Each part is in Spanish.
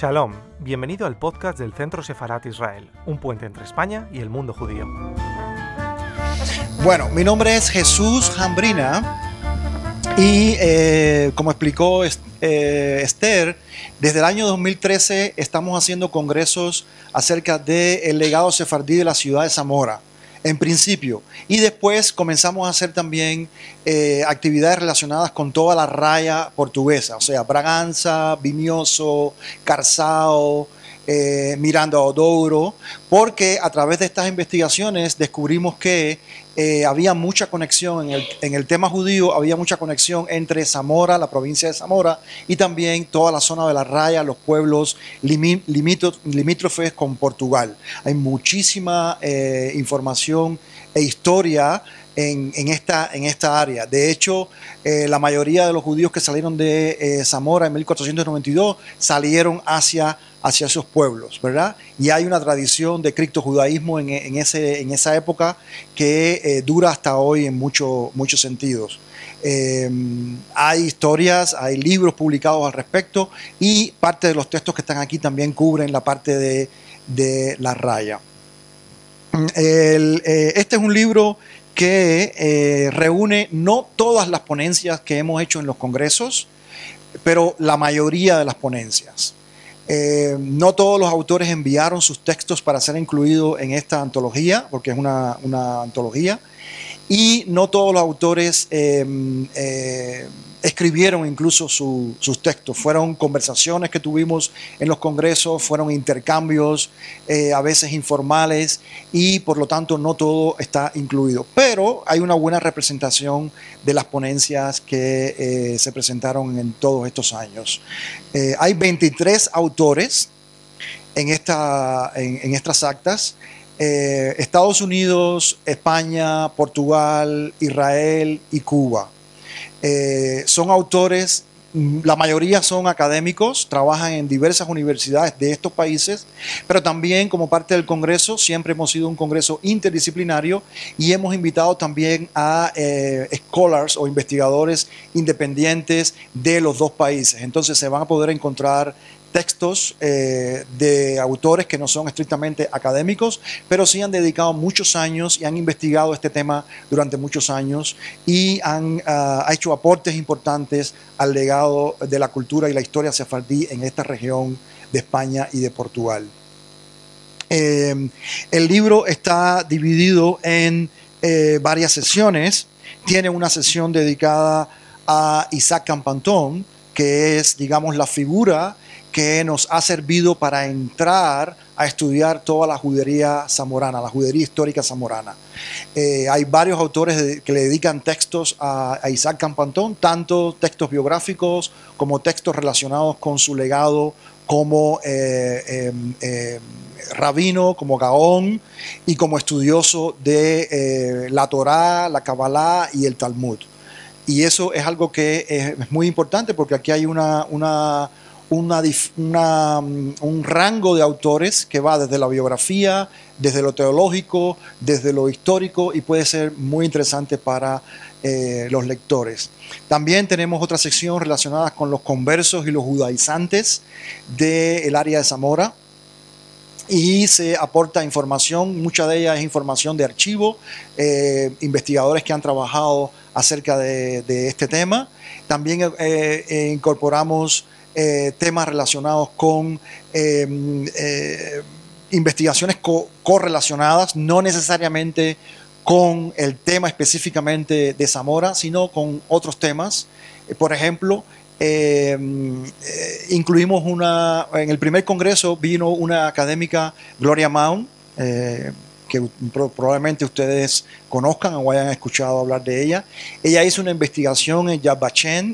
Shalom, bienvenido al podcast del Centro Sefarat Israel, un puente entre España y el mundo judío. Bueno, mi nombre es Jesús Jambrina y eh, como explicó eh, Esther, desde el año 2013 estamos haciendo congresos acerca del legado sefardí de la ciudad de Zamora en principio. Y después comenzamos a hacer también eh, actividades relacionadas con toda la raya portuguesa, o sea, Braganza, Vimioso, Carzao, eh, Miranda Odouro, porque a través de estas investigaciones descubrimos que eh, había mucha conexión en el, tema judío, había mucha conexión entre Zamora, la provincia de Zamora, y también toda la zona de la raya, los pueblos limítrofes con Portugal. Hay muchísima eh, información e historia en, esta, en esta área. De hecho, eh, la mayoría de los judíos que salieron de Zamora en 1492 salieron hacia hacia esos pueblos, ¿verdad? Y hay una tradición de criptojudaísmo en, en, en esa época que eh, dura hasta hoy en muchos sentidos. Em, hay historias, hay libros publicados al respecto y parte de los textos que están aquí también cubren la parte de, la raya. Eh, este es un libro que eh, reúne no todas las ponencias que hemos hecho en los congresos, pero la mayoría de las ponencias. Eh, no todos los autores enviaron sus textos para ser incluidos en esta antología, porque es una, antología, y no todos los autores eh, eh, escribieron incluso sus textos. Fueron conversaciones que tuvimos en los congresos, fueron intercambios eh, a veces informales y por lo tanto no todo está incluido. Pero hay una buena representación de las ponencias que eh, se presentaron en todos estos años. Eh, hay 23 autores en, esta, en estas actas. Estados Unidos, España, Portugal, Israel y Cuba. Eh, son autores, mm, la mayoría son académicos, trabajan en diversas universidades de estos países, pero también como parte del Congreso, siempre hemos sido un Congreso interdisciplinario y hemos invitado también a eh, scholars o investigadores independientes de los dos países. Entonces se van a poder encontrar textos eh, de autores que no son estrictamente académicos, pero sí han dedicado muchos años y han investigado este tema durante muchos años y han ah, hecho aportes importantes al legado de la cultura y la historia sefardí en esta región de España y de Portugal. Eh, el libro está dividido en eh, varias sesiones. Tiene una sesión dedicada a Isaac Campantón, que es, digamos, la figura que nos ha servido para entrar a estudiar toda la judería zamorana, la judería histórica zamorana. Eh, hay varios autores que le dedican textos a, Isaac Campantón, tanto textos biográficos como textos relacionados con su legado como eh, em, em, rabino, como gaón y como estudioso de eh, la Torá, la Kabbalah y el Talmud. Y eso es algo que es, muy importante porque aquí hay una una, mm, un rango de autores que va desde la biografía, desde lo teológico, desde lo histórico y puede ser muy interesante para eh, los lectores. También tenemos otra sección relacionada con los conversos y los judaizantes del área de Zamora y se aporta información, mucha de ella es información de archivo, eh, investigadores que han trabajado acerca de, este tema. También eh, incorporamos eh, temas relacionados con em, eh, investigaciones correlacionadas, no necesariamente con el tema específicamente de Zamora, sino con otros temas. Eh, por ejemplo, em, incluimos una, en el primer congreso vino una académica, Gloria Mount, que probablemente ustedes conozcan o hayan escuchado hablar de ella. Ella hizo una investigación en Yad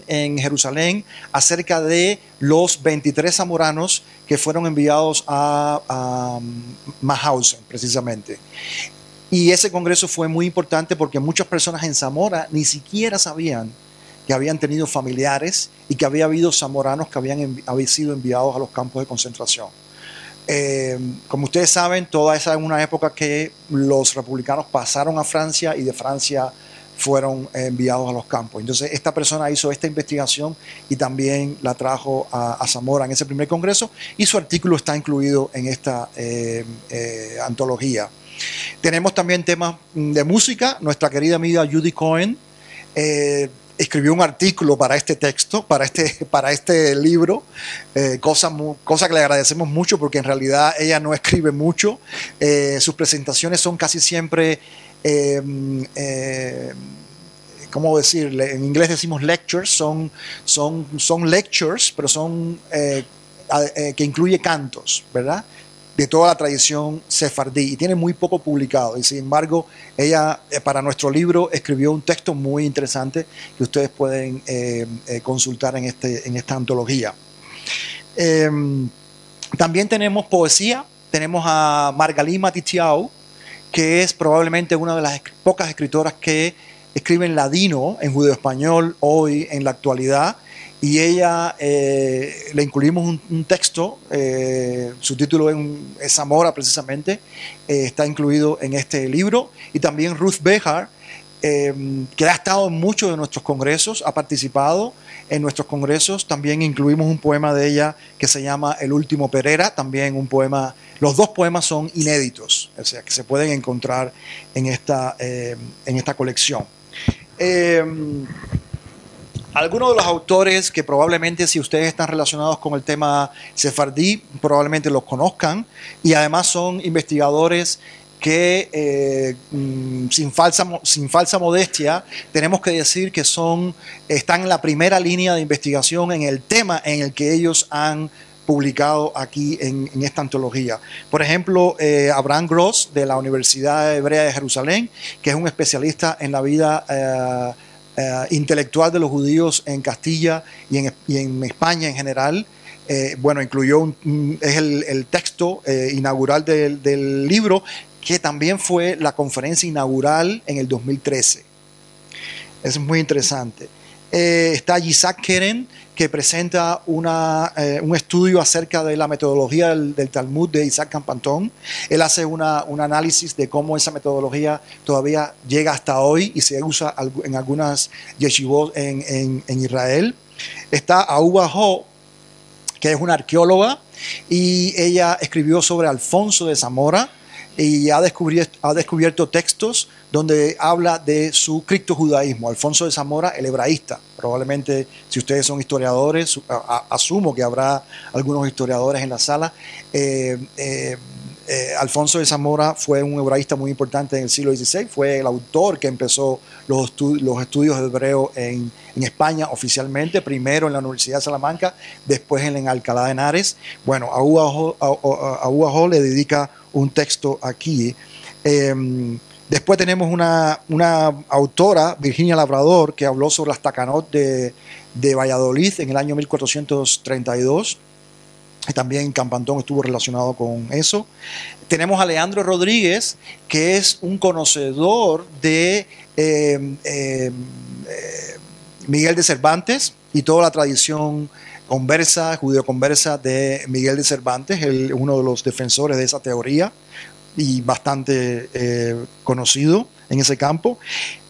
en Jerusalén, acerca de los 23 zamoranos que fueron enviados a, a Mahausen, precisamente. Y ese congreso fue muy importante porque muchas personas en Zamora ni siquiera sabían que habían tenido familiares y que había habido zamoranos que habían, habían sido enviados a los campos de concentración. Eh, como ustedes saben, toda esa es una época que los republicanos pasaron a Francia y de Francia fueron enviados a los campos. Entonces, esta persona hizo esta investigación y también la trajo a, Zamora en ese primer congreso y su artículo está incluido en esta eh, eh, antología. Tenemos también temas de música. Nuestra querida amiga Judy Cohen eh, escribió un artículo para este texto, para este, para este libro, cosa, cosa, que le agradecemos mucho porque en realidad ella no escribe mucho. sus presentaciones son casi siempre eh, eh, ¿cómo decirle? En inglés decimos lectures, son, son, son lectures, pero son eh, eh, que incluye cantos, ¿verdad? De toda la tradición sefardí y tiene muy poco publicado. Y sin embargo, ella para nuestro libro escribió un texto muy interesante que ustedes pueden consultar en, este, en esta antología. también tenemos poesía. Tenemos a Margalima Titiao, que es probablemente una de las pocas escritoras que escriben ladino en judeo-español hoy en la actualidad. Y ella eh, le incluimos un, texto, eh, su título es, Zamora precisamente, eh, está incluido en este libro. Y también Ruth Behar, que ha estado en muchos de nuestros congresos, ha participado en nuestros congresos. También incluimos un poema de ella que se llama El último Pereira, también un poema los dos poemas son inéditos, o sea, que se pueden encontrar en esta, eh, en esta colección. Algunos de los autores que probablemente si ustedes están relacionados con el tema sefardí, probablemente los conozcan y además son investigadores que eh, mm, sin, falsa, sin falsa modestia tenemos que decir que son, están en la primera línea de investigación en el tema en el que ellos han publicado aquí en, esta antología. Por ejemplo, eh, Abraham Gross de la Universidad Hebrea de Jerusalén, que es un especialista en la vida eh, eh, intelectual de los judíos en Castilla y en, España en general. bueno, incluyó un, es el, texto inaugural del, del libro, que también fue la conferencia inaugural en el 2013. Eso es muy interesante. Está Isaac Keren, que presenta eh, un estudio acerca de la metodología del, Talmud de Isaac Campantón. Él hace un análisis de cómo esa metodología todavía llega hasta hoy y se usa en algunas yeshivot en, Israel. Está Auba Ho, que es una arqueóloga, y ella escribió sobre Alfonso de Zamora y ha descubierto, ha descubierto textos donde habla de su criptojudaísmo. Alfonso de Zamora, el hebraísta. Probablemente, si ustedes son historiadores, asumo que habrá algunos historiadores en la sala. Eh, eh, eh, Alfonso de Zamora fue un hebraísta muy importante en el siglo XVI, fue el autor que empezó los, los estudios de hebreo en, España oficialmente, primero en la Universidad de Salamanca, después en, Alcalá de Henares. Bueno, a Uajo le dedica un texto aquí. Después tenemos una, autora, Virginia Labrador, que habló sobre las tacanot de, Valladolid en el año 1432. Y también Campantón estuvo relacionado con eso. Tenemos a Leandro Rodríguez, que es un conocedor de em, em, eh, Miguel de Cervantes y toda la tradición conversa, judío conversa de Miguel de Cervantes, uno de los defensores de esa teoría y bastante eh, conocido en ese campo.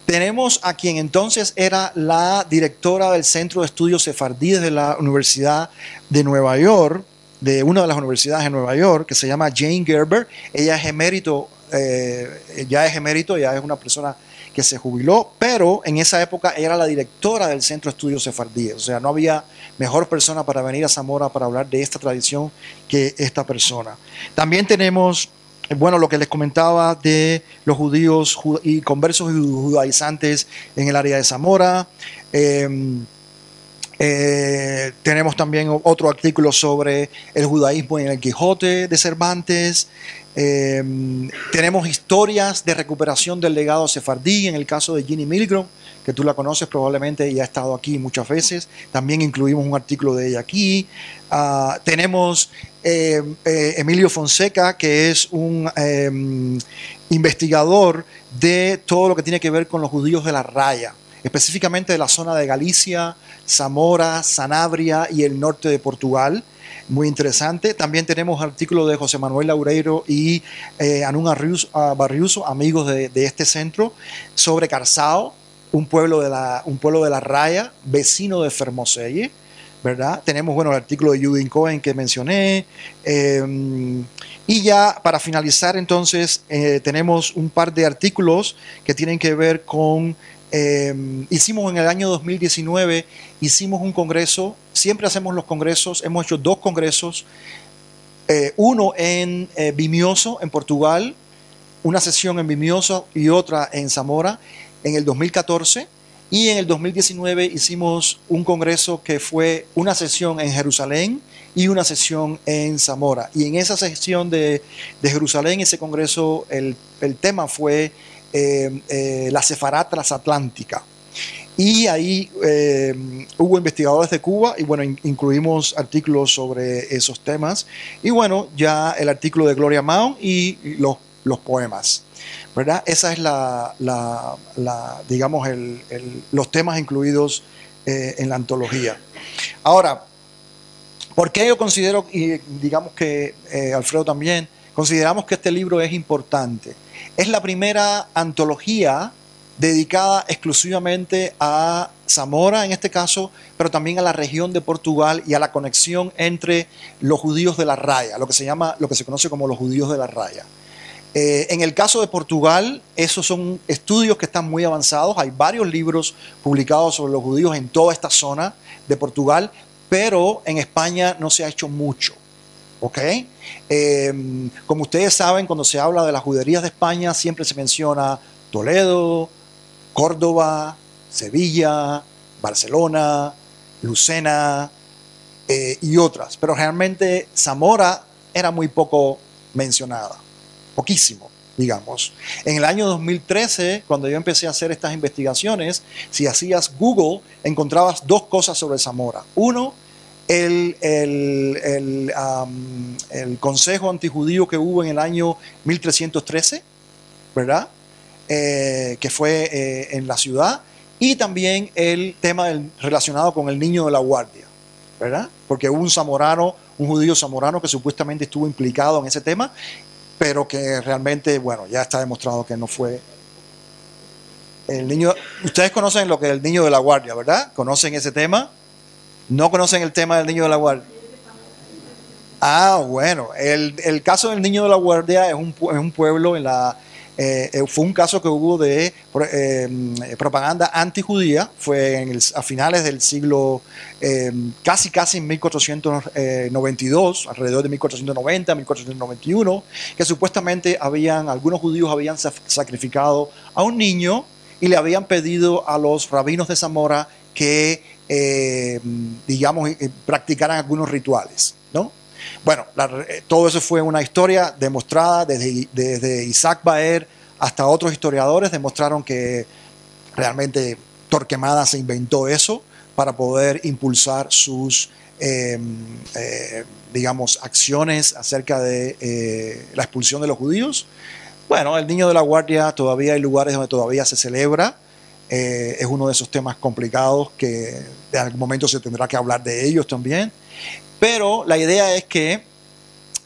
Tenemos a quien entonces era la directora del Centro de Estudios Sefardíes de la Universidad de Nueva York, de una de las universidades de Nueva York, que se llama Jane Gerber. Ella es emérito, eh, ya es emérito, ya es una persona que se jubiló, pero en esa época era la directora del Centro de Estudios Sefardíes. O sea, no había mejor persona para venir a Zamora para hablar de esta tradición que esta persona. También tenemos, bueno, lo que les comentaba de los judíos y conversos judaizantes en el área de Zamora. Em, eh, tenemos también otro artículo sobre el judaísmo en el Quijote de Cervantes. Em, tenemos historias de recuperación del legado sefardí en el caso de Ginny Milgrom, que tú la conoces probablemente y ha estado aquí muchas veces. También incluimos un artículo de ella aquí. Ah, tenemos em, eh, Emilio Fonseca, que es un em, investigador de todo lo que tiene que ver con los judíos de la raya, específicamente de la zona de Galicia, Zamora, Sanabria y el norte de Portugal muy interesante. También tenemos artículos de José Manuel Laureiro y eh, Anún Barriuso, amigos de, este centro, sobre Carzao, un pueblo de la, un pueblo de la raya, vecino de Fermoselle, Tenemos, bueno, el artículo de Judith Cohen que mencioné. Em, y ya para finalizar, entonces, eh, tenemos un par de artículos que tienen que ver con, em, hicimos en el año 2019, hicimos un congreso, siempre hacemos los congresos, hemos hecho dos congresos, eh, uno en eh, Vimioso, en Portugal, una sesión en Vimioso y otra en Zamora en el 2014 y en el 2019 hicimos un congreso que fue una sesión en Jerusalén y una sesión en Zamora. Y en esa sesión de, Jerusalén, ese congreso, el, tema fue eh, eh, la Sefará transatlántica. Y ahí eh, hubo investigadores de Cuba y bueno, incluimos artículos sobre esos temas. Y bueno, ya el artículo de Gloria Mount y los, los poemas. ¿verdad? Esa es la, digamos, los temas incluidos eh, en la antología. Ahora, ¿por qué yo considero, y digamos que eh, Alfredo también, consideramos que este libro es importante? Es la primera antología dedicada exclusivamente a Zamora en este caso, pero también a la región de Portugal y a la conexión entre los judíos de la raya, lo que se llama, lo que se conoce como los judíos de la raya. Eh, en el caso de Portugal, esos son estudios que están muy avanzados. Hay varios libros publicados sobre los judíos en toda esta zona de Portugal, pero en España no se ha hecho mucho. ¿Ok? Em, como ustedes saben, cuando se habla de las juderías de España, siempre se menciona Toledo, Córdoba, Sevilla, Barcelona, Lucena eh, y otras. Pero realmente Zamora era muy poco mencionada poquísimo, digamos. En el año 2013, cuando yo empecé a hacer estas investigaciones, si hacías Google, encontrabas dos cosas sobre Zamora. Uno, el, consejo antijudío que hubo en el año 1313, ¿verdad? Eh, que fue eh, en la ciudad, y también el tema relacionado con el niño de la guardia, ¿verdad? Porque hubo un zamorano, un judío zamorano que supuestamente estuvo implicado en ese tema pero que realmente, bueno, ya está demostrado que no fue. El niño, ustedes conocen lo que es el niño de la guardia, ¿verdad? ¿Conocen ese tema? ¿No conocen el tema del niño de la guardia? Ah, bueno, el, el caso del niño de la guardia es un, es un pueblo en la, eh, eh, fue un caso que hubo de eh, propaganda antijudía, fue a finales del siglo, casi casi en 1492, alrededor de 1490, 1491, que supuestamente habían, algunos judíos habían sacrificado a un niño y le habían pedido a los rabinos de Zamora que, digamos, practicaran algunos rituales, ¿no? Bueno, eh, todo eso fue una historia demostrada desde, Isaac Baer hasta otros historiadores, demostraron que realmente Torquemada se inventó eso para poder impulsar sus, em, eh, digamos, acciones acerca de eh, la expulsión de los judíos. Bueno, el Niño de la Guardia todavía hay lugares donde todavía se celebra. es uno de esos temas complicados que en algún momento se tendrá que hablar de ellos también. Pero la idea es que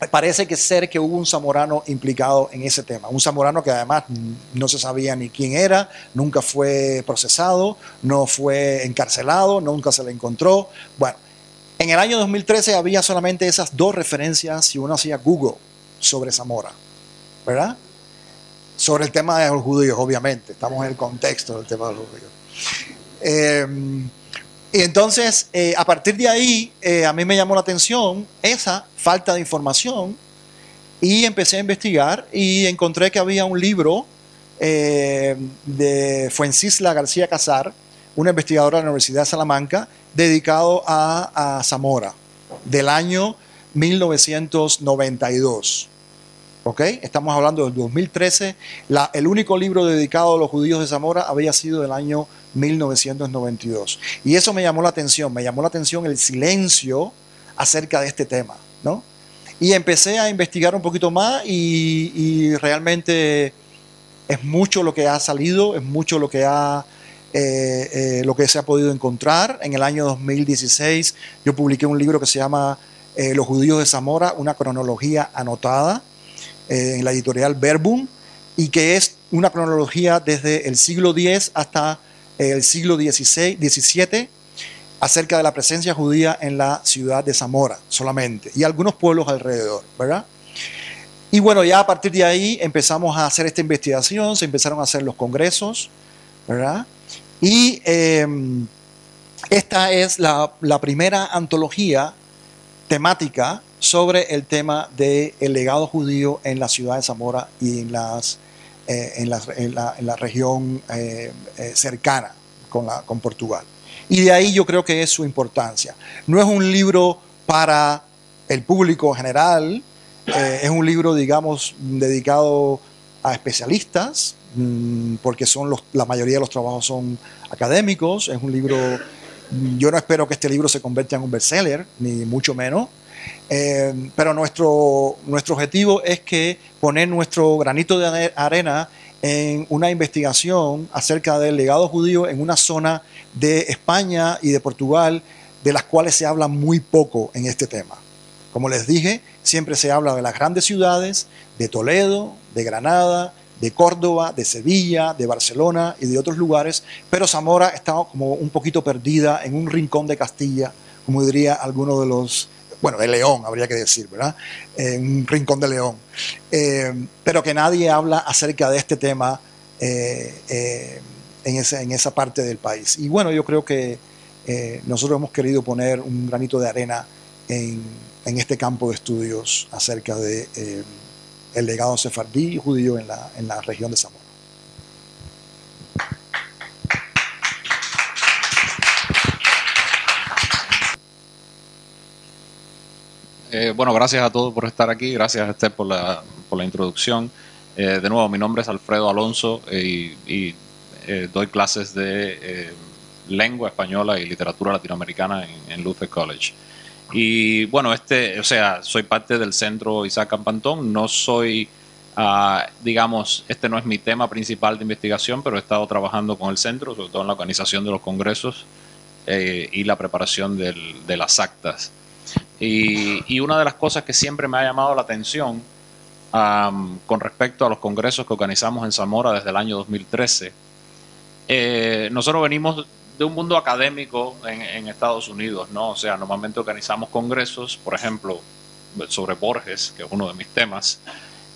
parece que ser que hubo un zamorano implicado en ese tema. Un zamorano que además no se sabía ni quién era, nunca fue procesado, no fue encarcelado, nunca se le encontró. Bueno, en el año 2013 había solamente esas dos referencias si uno hacía Google sobre Zamora, ¿verdad? Sobre el tema de los judíos, obviamente. Estamos en el contexto del tema de los judíos. Eh, y entonces, eh, a partir de ahí, eh, a mí me llamó la atención esa falta de información y empecé a investigar y encontré que había un libro eh, de Fuencisla García Casar, una investigadora de la Universidad de Salamanca, dedicado a, Zamora, del año 1992. ¿Ok? Estamos hablando del 2013. La, el único libro dedicado a los judíos de Zamora había sido del año 1992. Y eso me llamó la atención, me llamó la atención el silencio acerca de este tema, ¿no? Y empecé a investigar un poquito más y, realmente es mucho lo que ha salido, es mucho lo que ha eh, eh, lo que se ha podido encontrar. En el año 2016 yo publiqué un libro que se llama eh, Los judíos de Zamora, una cronología anotada en la editorial Verbum y que es una cronología desde el siglo X hasta el siglo XVI, XVII acerca de la presencia judía en la ciudad de Zamora solamente y algunos pueblos alrededor, ¿verdad? Y bueno, ya a partir de ahí empezamos a hacer esta investigación, se empezaron a hacer los congresos, ¿verdad? Y em, esta es la, primera antología temática sobre el tema del legado judío en la ciudad de Zamora y en, las, eh, en, la, región eh, eh, cercana con, la, con Portugal. Y de ahí yo creo que es su importancia. No es un libro para el público general, eh, es un libro, digamos, dedicado a especialistas, mm, porque son los, la mayoría de los trabajos son académicos. Es un libro, yo no espero que este libro se convierta en un bestseller, ni mucho menos. Eh, pero nuestro, nuestro objetivo es que poner nuestro granito de arena en una investigación acerca del legado judío en una zona de España y de Portugal de las cuales se habla muy poco en este tema. Como les dije, siempre se habla de las grandes ciudades, de Toledo, de Granada, de Córdoba, de Sevilla, de Barcelona y de otros lugares, pero Zamora está como un poquito perdida en un rincón de Castilla, como diría alguno de los, bueno, de León habría que decir, ¿verdad? Un rincón de León. Eh, pero que nadie habla acerca de este tema eh, eh, en, en, esa parte del país. Y bueno, yo creo que nosotros hemos querido poner un granito de arena en en este campo de estudios acerca de legado sefardí judío en la, en la región de Zamora. Eh, bueno, gracias a todos por estar aquí, gracias a Esther por la, por la introducción. Eh, de nuevo, mi nombre es Alfredo Alonso y, doy clases de lengua española y literatura latinoamericana en, Luther College. Y bueno, este, o sea, soy parte del centro Isaac Campantón, no soy, ah, digamos, este no es mi tema principal de investigación, pero he estado trabajando con el centro, sobre todo en la organización de los congresos eh, y la preparación de las actas. Y, una de las cosas que siempre me ha llamado la atención con respecto a los congresos que organizamos en Zamora desde el año 2013, eh, nosotros venimos de un mundo académico en, Estados Unidos, ¿no? O sea, normalmente organizamos congresos, por ejemplo, sobre Borges, que es uno de mis temas,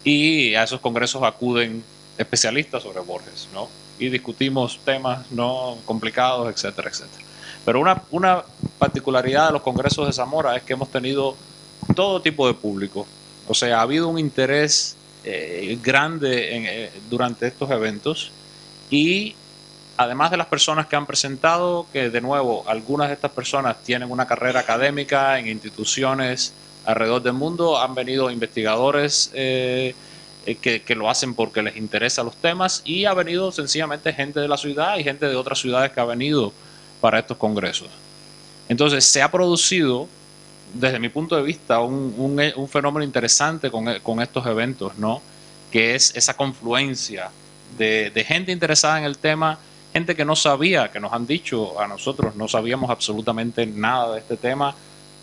y a esos congresos acuden especialistas sobre Borges, ¿no? Y discutimos temas no complicados, etcétera, etcétera. Pero una, una particularidad de los congresos de Zamora es que hemos tenido todo tipo de público. O sea, ha habido un interés eh, grande en, eh, durante estos eventos y además de las personas que han presentado, que de nuevo algunas de estas personas tienen una carrera académica en instituciones alrededor del mundo, han venido investigadores eh, eh, que, lo hacen porque les interesan los temas y ha venido sencillamente gente de la ciudad y gente de otras ciudades que ha venido para estos congresos. Entonces se ha producido, desde mi punto de vista, un, fenómeno interesante con, estos eventos, ¿no? que es esa confluencia de, de gente interesada en el tema, gente que no sabía, que nos han dicho a nosotros, no sabíamos absolutamente nada de este tema,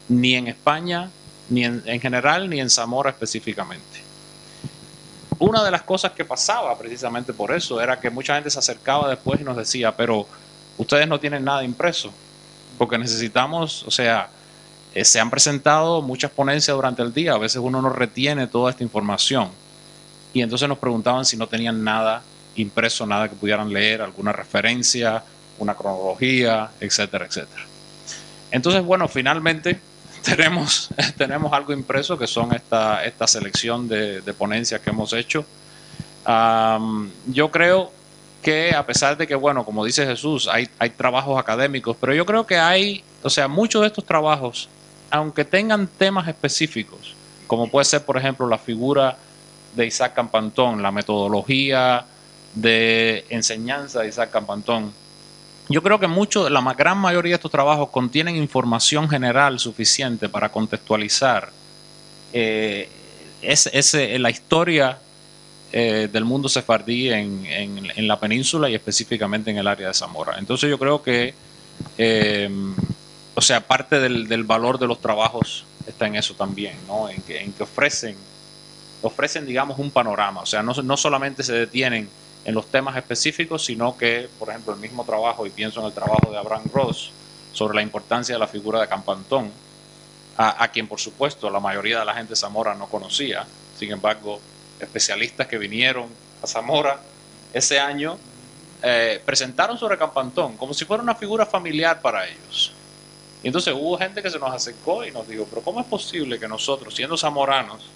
ni en España, ni en, general, ni en Zamora específicamente. Una de las cosas que pasaba precisamente por eso era que mucha gente se acercaba después y nos decía, pero ustedes no tienen nada impreso, porque necesitamos, o sea, eh, se han presentado muchas ponencias durante el día, a veces uno no retiene toda esta información. Y entonces nos preguntaban si no tenían nada impreso nada que pudieran leer, alguna referencia, una cronología, etcétera, etcétera. Entonces, bueno, finalmente tenemos, tenemos algo impreso que son esta, esta selección de, ponencias que hemos hecho. yo creo que a pesar de que, bueno, como dice Jesús, hay, hay trabajos académicos, pero yo creo que hay, o sea, muchos de estos trabajos, aunque tengan temas específicos, como puede ser, por ejemplo, la figura de Isaac Campantón, la metodología de enseñanza de Isaac Campantón. Yo creo que mucho, la gran mayoría de estos trabajos contienen información general suficiente para contextualizar eh, la historia eh, del mundo sefardí en, la península y específicamente en el área de Zamora. Entonces yo creo que, eh, o sea, parte del, valor de los trabajos está en eso también, ¿no? en, que, ofrecen, ofrecen, digamos, un panorama, o sea, no, no solamente se detienen en los temas específicos, sino que, por ejemplo, el mismo trabajo, y pienso en el trabajo de Abraham Ross sobre la importancia de la figura de Campantón, a, quien por supuesto la mayoría de la gente de Zamora no conocía, sin embargo, especialistas que vinieron a Zamora ese año eh, presentaron sobre Campantón como si fuera una figura familiar para ellos. Y entonces hubo gente que se nos acercó y nos dijo, pero ¿cómo es posible que nosotros, siendo zamoranos,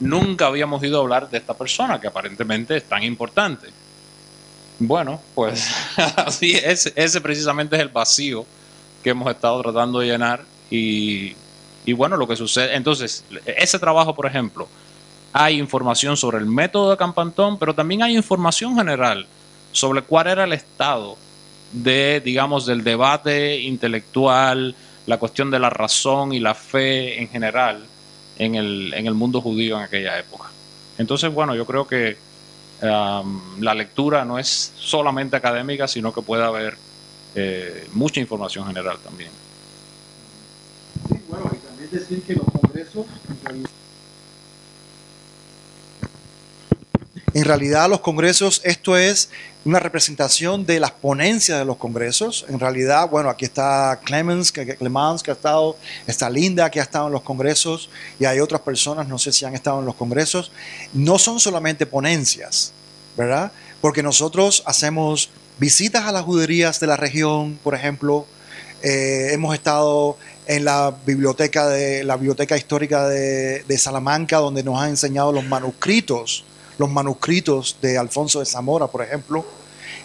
nunca habíamos ido a hablar de esta persona que aparentemente es tan importante? Bueno, pues así ese, precisamente es el vacío que hemos estado tratando de llenar y bueno, lo que sucede, entonces, ese trabajo, por ejemplo, hay información sobre el método de Campantón, pero también hay información general sobre cuál era el estado de, digamos, del debate intelectual, la cuestión de la razón y la fe en general en el, en el mundo judío en aquella época. Entonces, bueno, yo creo que um, la lectura no es solamente académica, sino que puede haber eh, mucha información general también. Sí, bueno, y también decir que los congresos los congresos, esto es una representación de las ponencias de los congresos. En realidad, bueno, aquí está Clemens, que, Clemens, que ha estado, está Linda, que ha estado en los congresos, y hay otras personas, no sé si han estado en los congresos. No son solamente ponencias, ¿verdad? Porque nosotros hacemos visitas a las juderías de la región, por ejemplo. Eh, hemos estado en la biblioteca, de, la biblioteca histórica de, de Salamanca, donde nos han enseñado los manuscritos los manuscritos de Alfonso de Zamora, por ejemplo.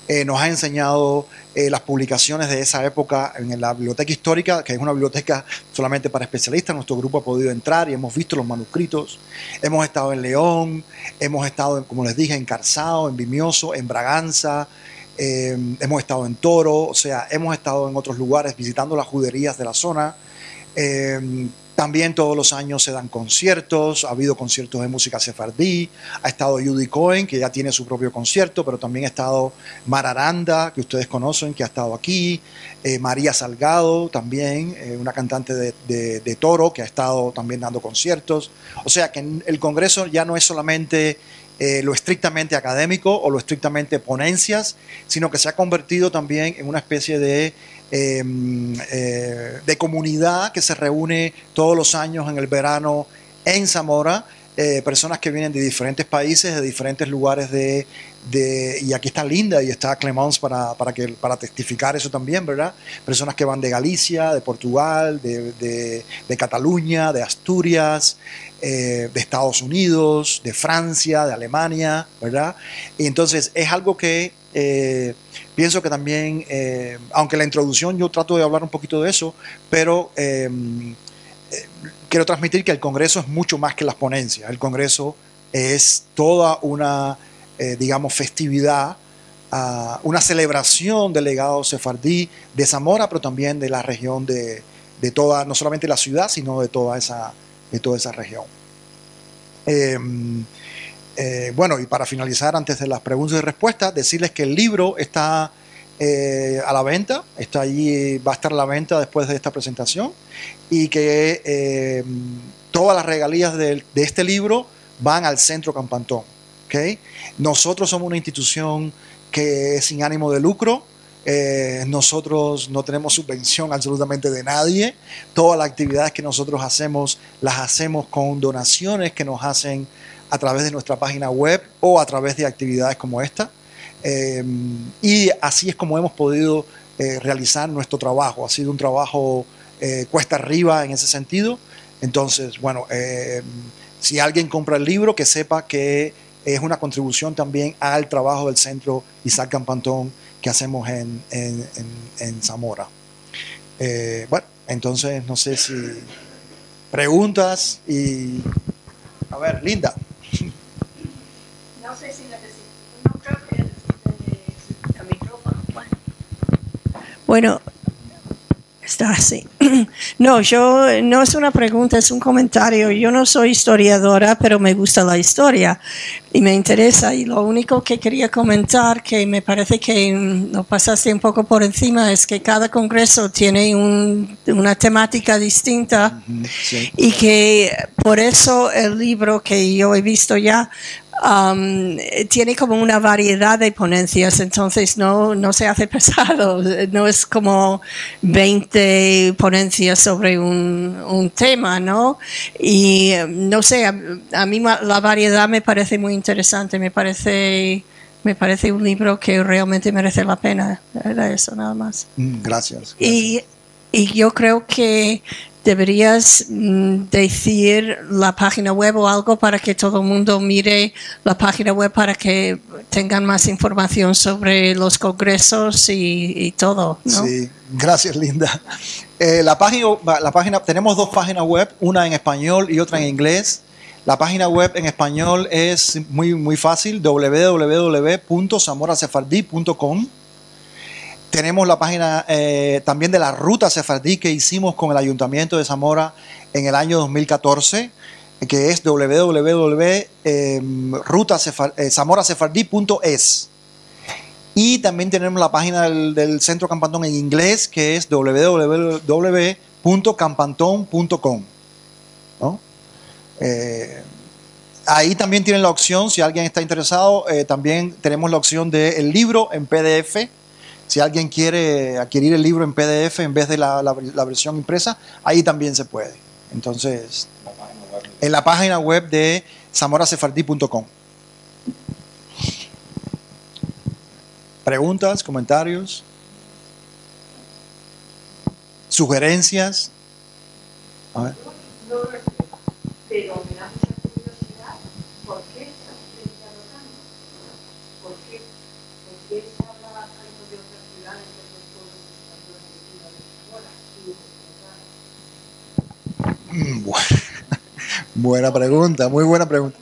Eh, nos ha enseñado eh, las publicaciones de esa época en la biblioteca histórica, que es una biblioteca solamente para especialistas. Nuestro grupo ha podido entrar y hemos visto los manuscritos. Hemos estado en León, hemos estado, como les dije, en Carzao, en Vimioso, en Braganza, eh, hemos estado en Toro, o sea, hemos estado en otros lugares visitando las juderías de la zona. También todos los años se dan conciertos, ha habido conciertos de música sefardí, ha estado Judy Cohen, que ya tiene su propio concierto, pero también ha estado Mararanda, que ustedes conocen, que ha estado aquí, eh, María Salgado también, eh, una cantante de, toro, que ha estado también dando conciertos. O sea que el Congreso ya no es solamente eh, lo estrictamente académico o lo estrictamente ponencias, sino que se ha convertido también en una especie de Em, eh, de comunidad que se reúne todos los años en el verano en Zamora. Eh, personas que vienen de diferentes países, de diferentes lugares de, y aquí está Linda y está Clemence para, para, que, para testificar eso también, ¿verdad? Personas que van de Galicia, de Portugal, de, de, Cataluña, de Asturias, eh, de Estados Unidos, de Francia, de Alemania, ¿verdad? Y entonces es algo que Pienso que también, eh, aunque la introducción yo trato de hablar un poquito de eso, pero eh, quiero transmitir que el Congreso es mucho más que las ponencias. El Congreso es toda una, eh, digamos, festividad, ah, una celebración del legado sefardí de Zamora, pero también de la región de, de, toda, no solamente la ciudad, sino de toda esa, de toda esa región. Em, eh, bueno, y para finalizar, antes de las preguntas y respuestas, decirles que el libro está eh, a la venta, está allí, va a estar la venta después de esta presentación, y que eh, todas las regalías de, este libro van al Centro Campantón. ¿okay? Nosotros somos una institución que es sin ánimo de lucro, nosotros no tenemos subvención absolutamente de nadie. Todas las actividades que nosotros hacemos las hacemos con donaciones que nos hacen a través de nuestra página web o a través de actividades como esta. Eh, y así es como hemos podido eh, realizar nuestro trabajo. Ha sido un trabajo eh, cuesta arriba en ese sentido. Entonces, bueno, si alguien compra el libro, que sepa que es una contribución también al trabajo del Centro Isaac Campantón que hacemos en, en, en Zamora. bueno, entonces no sé si preguntas y... A ver, Linda. No sé si necesito, no creo que el micrófono. Bueno, está así. No, yo no es una pregunta, es un comentario. Yo no soy historiadora, pero me gusta la historia y me interesa. Y lo único que quería comentar, que me parece que lo pasaste un poco por encima, es que cada congreso tiene una temática distinta y que por eso el libro que yo he visto ya um, tiene como una variedad de ponencias, entonces no, no se hace pesado, no es como 20 ponencias sobre un, un tema, ¿no? Y no sé, a, a mí la variedad me parece muy interesante, me parece, me parece un libro que realmente merece la pena, era eso nada más. Mm, gracias. gracias. Y, y yo creo que deberías mm, decir la página web o algo para que todo el mundo mire la página web para que tengan más información sobre los congresos y, todo. Sí, gracias Linda. Eh, la, página, tenemos dos páginas web, una en español y otra en inglés. La página web en español es muy, muy fácil, www.zamorasefardí.com. Tenemos la página eh, también de la ruta sefardí que hicimos con el Ayuntamiento de Zamora en el año 2014, que es www.zamorasefardí.es. Y también tenemos la página del, Centro Campantón en inglés, que es www.campantón.com. Eh, ahí también tienen la opción, si alguien está interesado, eh, también tenemos la opción del libro en PDF. Si alguien quiere adquirir el libro en PDF en vez de la, versión impresa, ahí también se puede. Entonces, en la página web de zamorasefardí.com. Preguntas, comentarios, sugerencias. A ver. pero me da mucha curiosidad por qué estás predicando tanto. ¿Por qué? ¿Por qué se hablaba tanto de otras ciudades, de otros pueblos españoles y de Mm, ahora? Y de Portugal? bu- Buena pregunta, muy buena pregunta.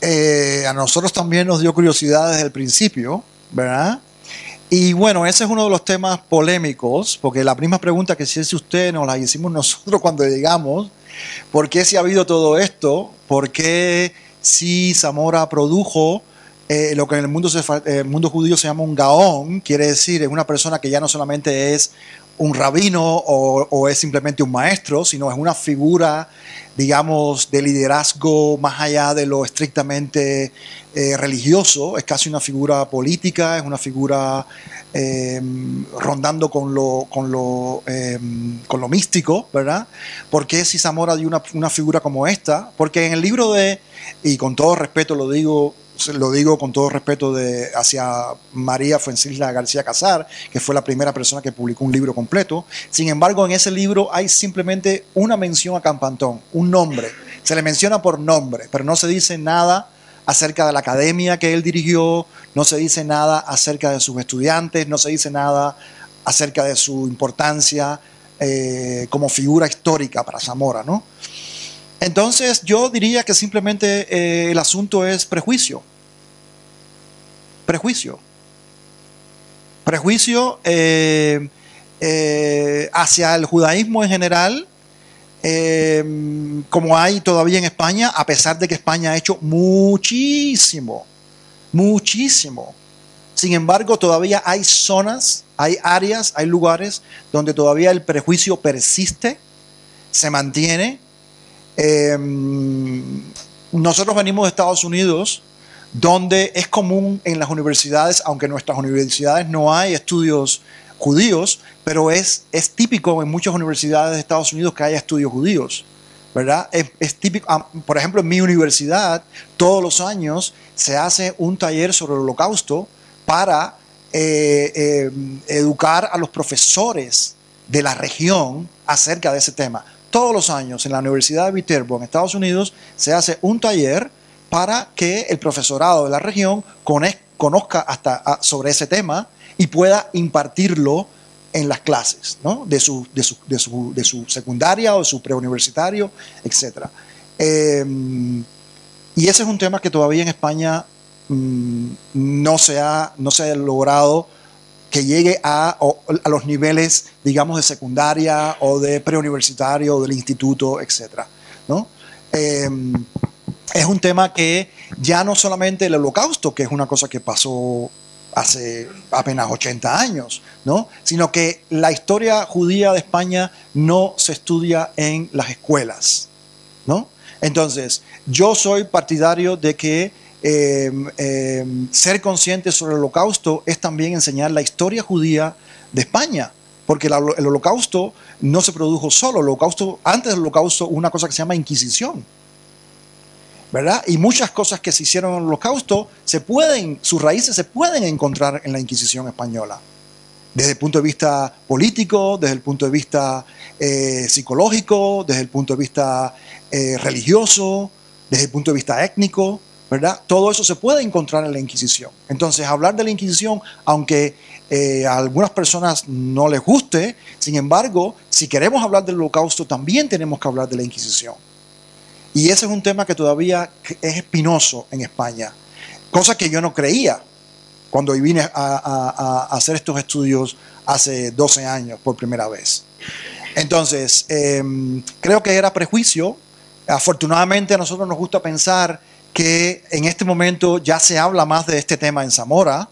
Eh, a nosotros también nos dio curiosidad desde el principio, ¿verdad? Y bueno, ese es uno de los temas polémicos, porque la misma pregunta que si es usted nos la hicimos nosotros cuando llegamos, ¿por qué si ha habido todo esto? ¿Por qué si Zamora produjo eh, lo que en el eh, mundo judío se llama un gaón? Quiere decir, es una persona que ya no solamente es un rabino o, es simplemente un maestro, sino es una figura, digamos, de liderazgo más allá de lo estrictamente eh, religioso, es casi una figura política, es una figura eh, rondando con lo, con, lo, eh, con lo místico, ¿verdad? ¿Por qué si Zamora dio una figura como esta? Porque en el libro de, y con todo respeto lo digo, lo digo con todo respeto de, hacia María Fuencisla García Casar, que fue la primera persona que publicó un libro completo. Sin embargo, en ese libro hay simplemente una mención a Campantón, un nombre. Se le menciona por nombre, pero no se dice nada acerca de la academia que él dirigió, no se dice nada acerca de sus estudiantes, no se dice nada acerca de su importancia eh, como figura histórica para Zamora, ¿no? Entonces yo diría que simplemente eh, el asunto es prejuicio. Prejuicio. Prejuicio eh, eh, hacia el judaísmo en general, como hay todavía en España, a pesar de que España ha hecho muchísimo, muchísimo. Sin embargo, todavía hay zonas, hay áreas, hay lugares donde todavía el prejuicio persiste, se mantiene. Eh, nosotros venimos de Estados Unidos, donde es común en las universidades, aunque en nuestras universidades no hay estudios judíos, pero es, es típico en muchas universidades de Estados Unidos que haya estudios judíos. ¿verdad? Es, es típico, por ejemplo, en mi universidad, todos los años se hace un taller sobre el holocausto para eh, eh, educar a los profesores de la región acerca de ese tema. Todos los años en la Universidad de Viterbo, en Estados Unidos, se hace un taller para que el profesorado de la región conozca hasta sobre ese tema y pueda impartirlo en las clases ¿no? de, su, de, su, de, su, de su secundaria o su preuniversitario, etc. Eh, y ese es un tema que todavía en España mm, no, se ha, no se ha logrado que llegue a, los niveles, digamos, de secundaria o de preuniversitario o del instituto, etc. ¿no? Eh, es un tema que ya no solamente el holocausto, que es una cosa que pasó hace apenas 80 años, ¿no? Sino que la historia judía de España no se estudia en las escuelas, ¿no? Entonces, yo soy partidario de que eh, eh, ser consciente sobre el holocausto es también enseñar la historia judía de España, porque el holocausto no se produjo solo, el holocausto, antes del holocausto una cosa que se llama Inquisición. ¿verdad? Y muchas cosas que se hicieron en el holocausto se pueden, sus raíces se pueden encontrar en la Inquisición española. Desde el punto de vista político, desde el punto de vista eh, psicológico, desde el punto de vista eh, religioso, desde el punto de vista étnico, Todo eso se puede encontrar en la Inquisición. Entonces, hablar de la Inquisición, aunque eh, a algunas personas no les guste, sin embargo, si queremos hablar del holocausto, también tenemos que hablar de la Inquisición. Y ese es un tema que todavía es espinoso en España, cosa que yo no creía cuando vine a hacer estos estudios hace 12 años por primera vez. Entonces, em, creo que era prejuicio. Afortunadamente a nosotros nos gusta pensar que en este momento ya se habla más de este tema en Zamora.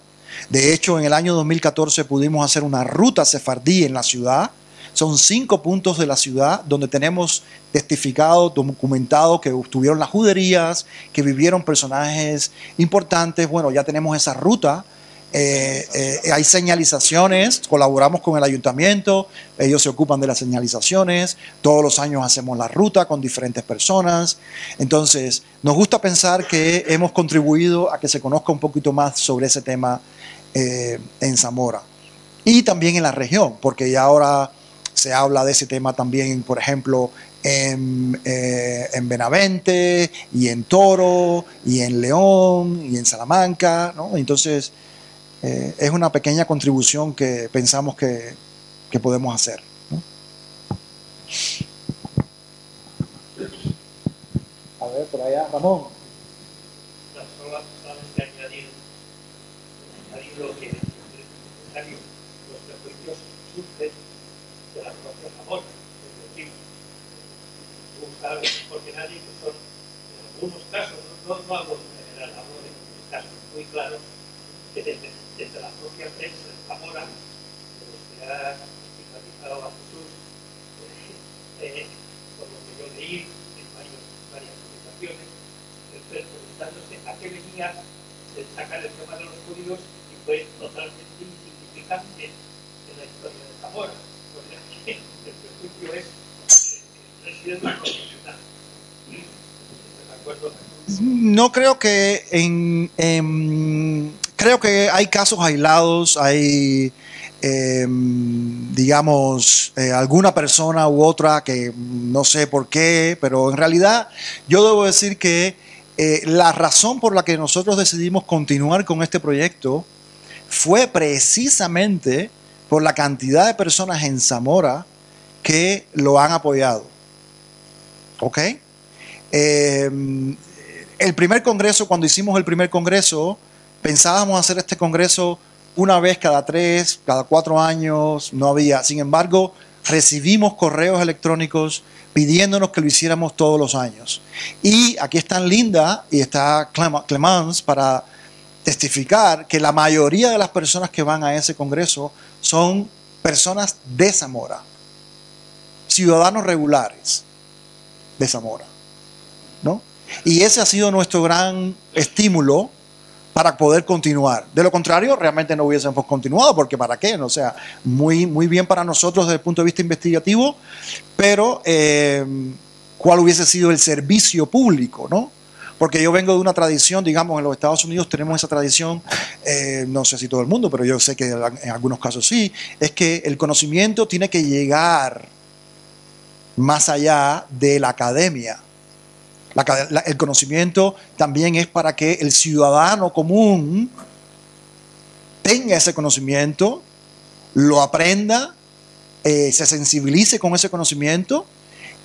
De hecho, en el año 2014 pudimos hacer una ruta sefardí en la ciudad. Son cinco puntos de la ciudad donde tenemos testificado, documentado que estuvieron las juderías, que vivieron personajes importantes. Bueno, ya tenemos esa ruta. Eh, eh, hay señalizaciones, colaboramos con el ayuntamiento, ellos se ocupan de las señalizaciones, todos los años hacemos la ruta con diferentes personas. Entonces, nos gusta pensar que hemos contribuido a que se conozca un poquito más sobre ese tema eh, en Zamora y también en la región, porque ya ahora se habla de ese tema también, por ejemplo, en, en Benavente y en Toro y en León y en Salamanca. Entonces, eh, es una pequeña contribución que pensamos que, que podemos hacer. ¿no? A ver, por allá, Ramón. No, solo- solamente añadir, añadir lo que es necesario, los prejuicios surgen de la propia Zamora, es decir, tú sabes mejor que nadie son, en algunos casos, no, no, hablo en general, hablo de casos muy claros, que desde, desde la propia prensa de de los que ha estigmatizado a Jesús, eh, por lo que yo leí en varias publicaciones, entonces, preguntándose a qué venía el sacar el tema de los judíos y fue totalmente insignificante en la historia de Zamora. O sea que el prejuicio es eh, residente profesional. ¿Estás de acuerdo? No creo que en, en- creo que hay casos aislados, hay em, digamos eh, alguna persona u otra que no sé por qué, pero en realidad yo debo decir que eh, la razón por la que nosotros decidimos continuar con este proyecto fue precisamente por la cantidad de personas en Zamora que lo han apoyado. ¿Ok? Eh, el primer congreso, cuando hicimos el primer congreso, pensábamos hacer este congreso una vez cada tres, cada cuatro años, no había. Sin embargo, recibimos correos electrónicos pidiéndonos que lo hiciéramos todos los años. Y aquí están Linda y está Clem- Clemence para testificar que la mayoría de las personas que van a ese congreso son personas de Zamora, ciudadanos regulares de Zamora. ¿no? Y ese ha sido nuestro gran estímulo para poder continuar. De lo contrario, realmente no hubiésemos continuado, porque ¿para qué? O sea, muy, muy bien para nosotros desde el punto de vista investigativo, pero eh, ¿cuál hubiese sido el servicio público, no? Porque yo vengo de una tradición, digamos, en los Estados Unidos tenemos esa tradición, eh, no sé si todo el mundo, pero yo sé que en algunos casos sí, es que el conocimiento tiene que llegar más allá de la academia. El conocimiento también es para que el ciudadano común tenga ese conocimiento, lo aprenda, eh, se sensibilice con ese conocimiento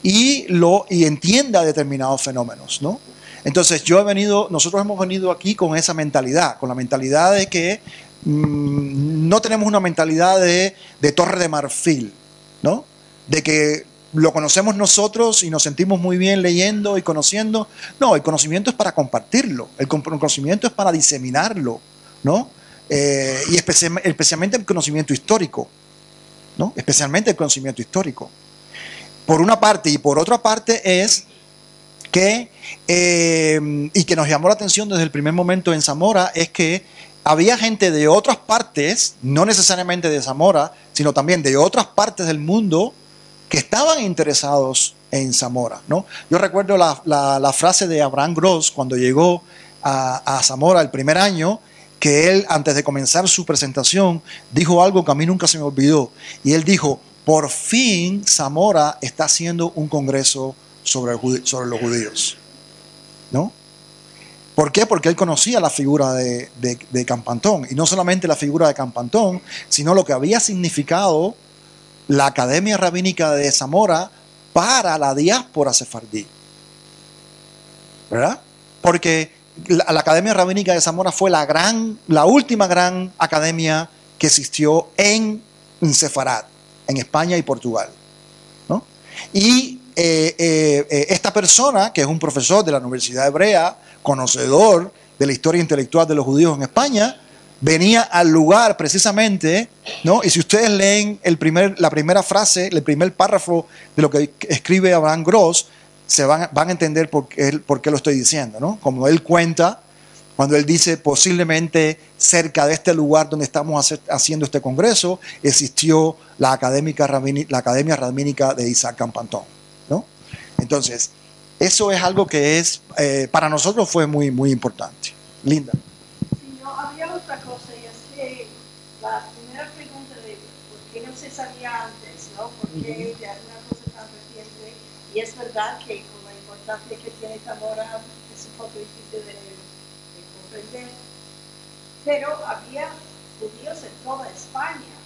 y, lo, y entienda determinados fenómenos, ¿no? Entonces yo he venido, nosotros hemos venido aquí con esa mentalidad, con la mentalidad de que mm, no tenemos una mentalidad de, de torre de marfil, ¿no? De que lo conocemos nosotros y nos sentimos muy bien leyendo y conociendo. No, el conocimiento es para compartirlo, el con- conocimiento es para diseminarlo, ¿no? eh, y especialme- especialmente el conocimiento histórico, ¿no? Especialmente el conocimiento histórico. Por una parte y por otra parte es que, eh, y que nos llamó la atención desde el primer momento en Zamora, es que había gente de otras partes, no necesariamente de Zamora, sino también de otras partes del mundo, que estaban interesados en Zamora. ¿no? Yo recuerdo la, la- frase de Abraham Gross cuando llegó a, a Zamora el primer año, que él, antes de comenzar su presentación, dijo algo que a mí nunca se me olvidó. Y él dijo, por fin Zamora está haciendo un congreso sobre, sobre los judíos. ¿No? ¿Por qué? Porque él conocía la figura de, de, de Campantón. Y no solamente la figura de Campantón, sino lo que había significado la Academia Rabínica de Zamora para la diáspora sefardí. ¿Verdad? Porque la, Academia Rabínica de Zamora fue la gran, la última gran academia que existió en, en Sefarad, en España y Portugal. ¿no? Y eh, eh, eh, esta persona, que es un profesor de la Universidad Hebrea, conocedor de la historia intelectual de los judíos en España, venía al lugar precisamente, ¿no? Y si ustedes leen el primer, la primera frase, el primer párrafo de lo que escribe Abraham Gross, se van, van a entender por qué, por qué lo estoy diciendo, ¿no? Como él cuenta, cuando él dice posiblemente cerca de este lugar donde estamos haciendo este congreso, existió la, académica la Academia Rabínica de Isaac Campantón, ¿no? Entonces, eso es algo que es, eh, para nosotros fue muy, muy importante. Linda. Sí, no, había otra cosa y es que la primera pregunta de por qué no se sabía antes, ¿no? ¿Por qué ya es una cosa tan reciente? Y es verdad que con la importancia que tiene Zamora es un poco difícil de, de comprender. Pero había judíos en toda España.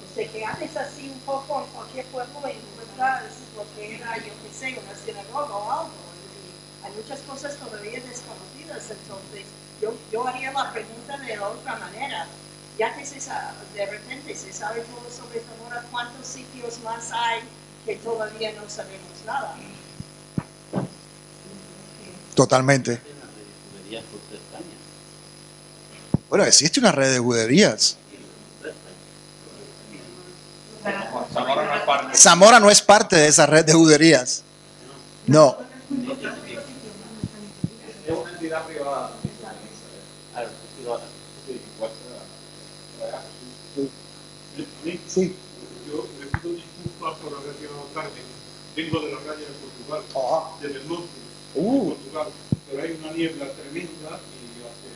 O sea que antes así un poco en cualquier pueblo encuentras lo que era, yo qué sé, una sinagoga o algo. Y hay muchas cosas todavía desconocidas, entonces yo, yo haría la pregunta de otra manera. Ya que se sa- de repente se sabe todo sobre Zamora, ¿cuántos sitios más hay que todavía no sabemos nada? Totalmente. Bueno, existe una red de juderías. Zamora no es parte. Zamora no es parte de esa red de juderías. No. Es una entidad privada. Sí. Yo le pido disculpas por haber llegado tarde. Vengo de la playa de Portugal, desde el norte de Portugal, pero hay una niebla tremenda y hace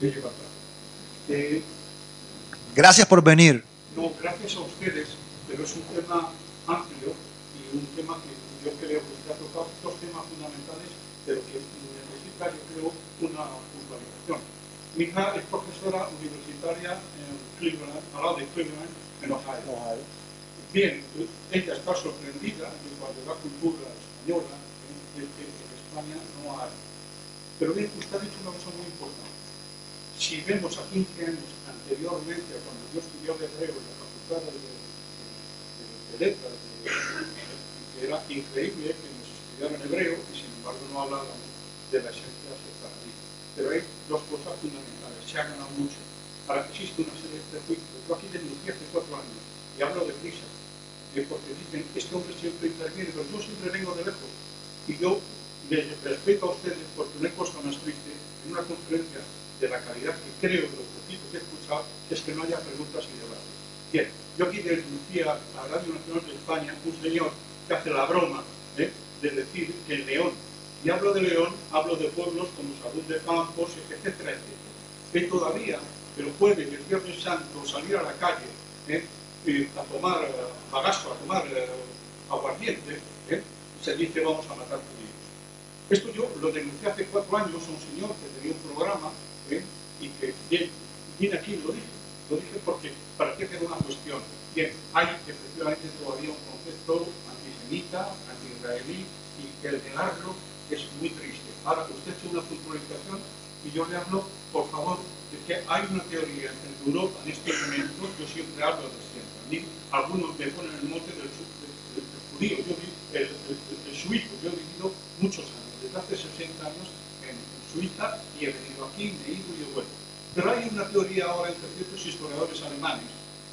frío. Eh, Gracias por venir. no, gracias a ustedes, pero es un tema amplio y un tema que yo creo que usted ha tocado dos temas fundamentales, pero que necesita, yo creo, una puntualización. Mi hija es profesora universitaria en Cleveland, al lado de Cleveland, en Ohio. Bien, ella está sorprendida de cuando la cultura española, en, en- en España no hay. Pero bien, usted ha dicho una cosa muy importante. Si vemos a 15 años anteriormente a cuando yo estudiaba hebreo en la facultad de, de- de- de letras, de- que era increíble que nos estudiaran hebreo y sin embargo no hablaban de la esencia sefaradí. Pero hay dos cosas fundamentales, se ha ganado mucho. Ahora existe una serie de prejuicios. Yo aquí denuncié hace cuatro años y hablo de prisa, eh, porque dicen, este hombre siempre interviene, pero yo siempre vengo de lejos. Y yo les respeto a ustedes porque una cosa más triste en una conferencia de la calidad que creo, de lo poquito que he escuchado, es que no haya preguntas y debates. Bien, yo aquí denuncié a la Radio Nacional de España un señor que hace la broma ¿eh? de decir que en León, y hablo de León, hablo de pueblos como Salud de Campos, etcétera, etcétera, que todavía el jueves y el viernes santo salir a la calle ¿eh? y a tomar eh, bagazo, a tomar eh, aguardiente, ¿eh? se dice vamos a matar judíos. Esto yo lo denuncié hace cuatro años a un señor que tenía un programa ¿eh? y que bien, vine aquí lo dije. Lo dije porque, ¿para qué hacer una cuestión? Bien, hay efectivamente todavía un concepto antisemita, anti-israelí, y que el negarlo es muy triste. Ahora, usted hecho una puntualización y yo le hablo, por favor, de que hay una teoría en Europa en este momento, yo siempre hablo de siempre. A mí, algunos me ponen el mote del, del- judío, yo el, el- el- suizo, yo he vivido muchos años, desde hace 60 años en Suiza y he venido aquí, me he ido y he vuelto. Pero hay una teoría historiadores alemanes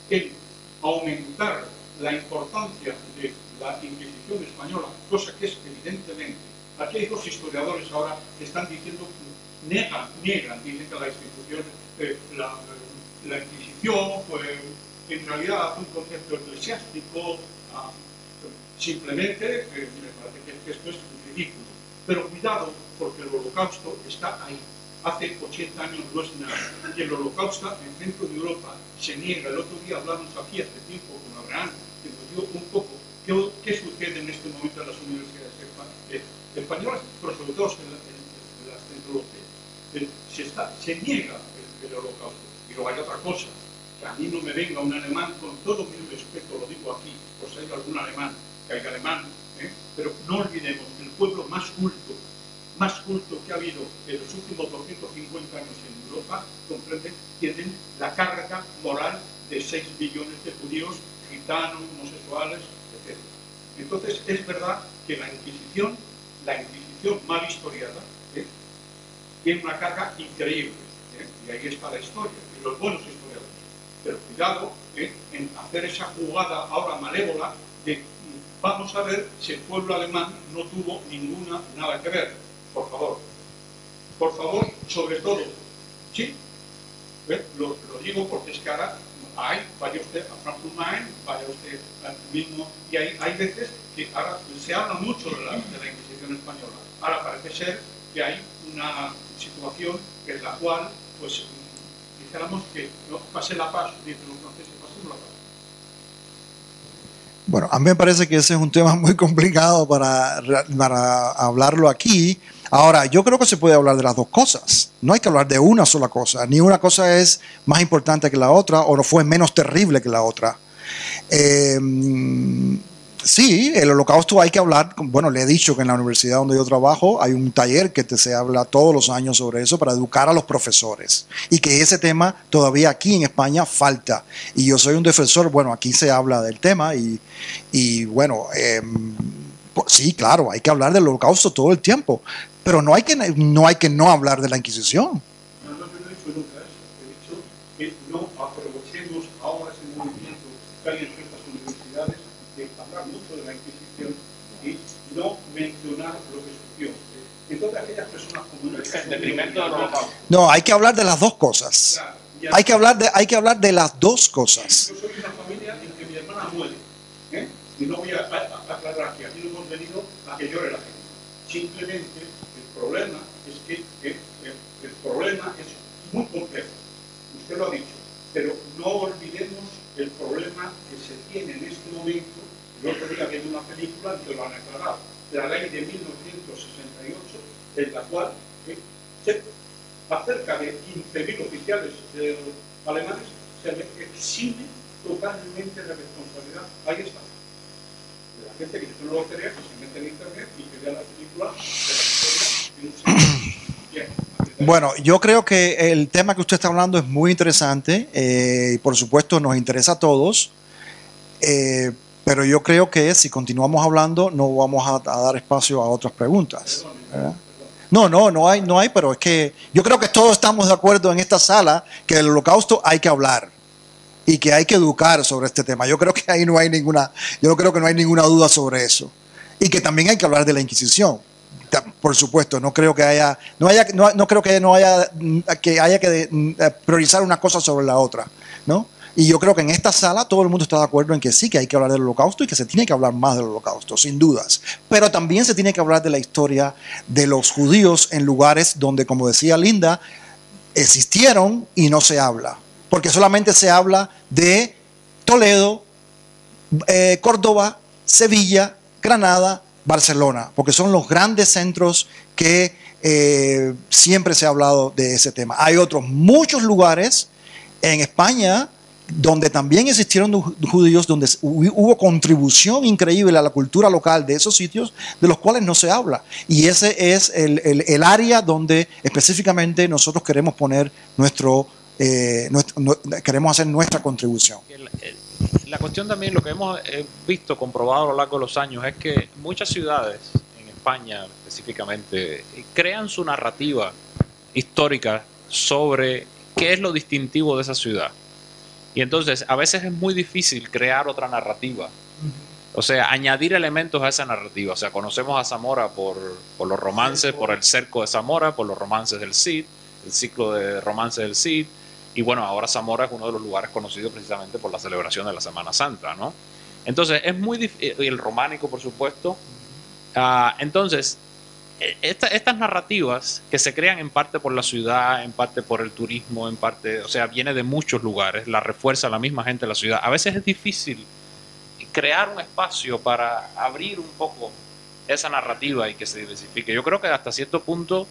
en aumentar la importancia de la Inquisición española, cosa que es evidentemente, aquí hay dos historiadores ahora que están diciendo, negan, niegan, dicen que la institución, eh, la, Inquisición fue en realidad un concepto eclesiástico, ah, simplemente eh, me parece que, esto es ridículo. Pero cuidado, porque el holocausto está ahí. Hace 80 años no es nada. El holocausto en el centro de Europa se niega. El otro día hablamos aquí hace tiempo con Abraham, que nos dio un poco qué, qué sucede en este momento en las universidades eh, españolas, pero sobre todo Se, está, niega el, holocausto. Y luego hay otra cosa, que a mí no me venga un alemán, con todo mi respeto, lo digo aquí, por si hay algún alemán, que hay alemán, ¿eh? pero no olvidemos que el pueblo más culto, más culto que ha habido en los últimos 250 años en Europa, comprende, tienen la carga moral de 6 millones de judíos, gitanos, homosexuales, etc. Entonces, es verdad que la Inquisición, la Inquisición mal historiada. Tiene una carga increíble. ¿eh? Y ahí está la historia, y los buenos historiadores. Pero cuidado ¿eh? en hacer esa jugada ahora malévola de vamos a ver si el pueblo alemán no tuvo ninguna nada que ver. Por favor. Por favor, sobre todo. ¿Sí? ¿Ve? Lo, digo porque es que ahora hay, vaya usted a Frankfurt Main, vaya usted mismo, y hay, hay veces que ahora se habla mucho de la Inquisición española. Ahora parece ser que hay una situación en la cual, pues, dijéramos que no pase la paz, dicen los franceses, pasemos la paz. Bueno, a mí me parece que ese es un tema muy complicado para, para hablarlo aquí. Ahora, yo creo que se puede hablar de las dos cosas. No hay que hablar de una sola cosa. Ni una cosa es más importante que la otra o no fue menos terrible que la otra. Eh, sí, el holocausto hay que hablar. Bueno, le he dicho que en la universidad donde yo trabajo hay un taller que te, se habla todos los años sobre eso para educar a los profesores. Y que ese tema todavía aquí en España falta. Y yo soy un defensor, bueno, aquí se habla del tema y, y bueno, eh, pues sí, claro, hay que hablar del holocausto todo el tiempo. Pero no hay que no, hay que no hablar de la Inquisición. No, no, yo no he dicho nunca eso. He dicho que no aprovechemos ahora ese movimiento que hay en ciertas universidades de hablar mucho de la Inquisición y no mencionar lo que surgió. Entonces, aquellas personas holocausto. No, hay que hablar de las dos cosas. Hay que hablar de, hay que hablar de las dos cosas. Yo soy una familia en que mi hermana muere. ¿eh? Y no voy a, a- a aclarar que aquí no hemos venido a que llore la gente. Simplemente el problema es que eh, eh, el problema es muy complejo. Usted lo ha dicho. Pero no olvidemos el problema que se tiene en este momento. El otro día vi una película que lo han aclarado. La ley de 1968, en la cual eh, se acerca de 15.000 oficiales alemanes se les exime totalmente de responsabilidad. Ahí está. La gente que no lo crea, que se mete en internet y que vea la película de la historia. Bien. Bueno, yo creo que el tema que usted está hablando es muy interesante eh, y por supuesto nos interesa a todos, eh, pero yo creo que si continuamos hablando no vamos a, dar espacio a otras preguntas. ¿verdad? No, no, no hay, no hay, pero es que yo creo que todos estamos de acuerdo en esta sala que el holocausto hay que hablar y que hay que educar sobre este tema. Yo creo que ahí no hay ninguna, yo creo que no hay ninguna duda sobre eso. Y que también hay que hablar de la Inquisición. Por supuesto, no creo que haya, no haya, no, no creo que no haya mm, que haya que mm, eh, priorizar una cosa sobre la otra, ¿no? Y yo creo que en esta sala todo el mundo está de acuerdo en que sí, que hay que hablar del holocausto y que se tiene que hablar más del holocausto, sin dudas. Pero también se tiene que hablar de la historia de los judíos en lugares donde, como decía Linda, existieron y no se habla. Porque solamente se habla de Toledo, eh, Córdoba, Sevilla, Granada, Barcelona, porque son los grandes centros que eh, siempre se ha hablado de ese tema. Hay otros muchos lugares en España donde también existieron ju- judíos, donde hu- hubo contribución increíble a la cultura local de esos sitios, de los cuales no se habla. Y ese es el, el- área donde específicamente nosotros queremos poner nuestro, eh, queremos hacer nuestra contribución. El- La cuestión también, lo que hemos eh, visto, comprobado a lo largo de los años, es que muchas ciudades, en España específicamente, eh, crean su narrativa histórica sobre qué es lo distintivo de esa ciudad. Y entonces a veces es muy difícil crear otra narrativa. O sea, añadir elementos a esa narrativa. O sea, conocemos a Zamora por, por los romances, por el cerco de Zamora, por los romances del Cid, el ciclo de romances del Cid. Y bueno, ahora Zamora es uno de los lugares conocidos precisamente por la celebración de la Semana Santa, ¿no? Entonces, es muy difícil, y el románico, por supuesto. Ah, entonces, esta- estas narrativas que se crean en parte por la ciudad, en parte por el turismo, en parte, o sea, viene de muchos lugares, la refuerza la misma gente de la ciudad. A veces es difícil crear un espacio para abrir un poco esa narrativa y que se diversifique. Yo creo que hasta cierto punto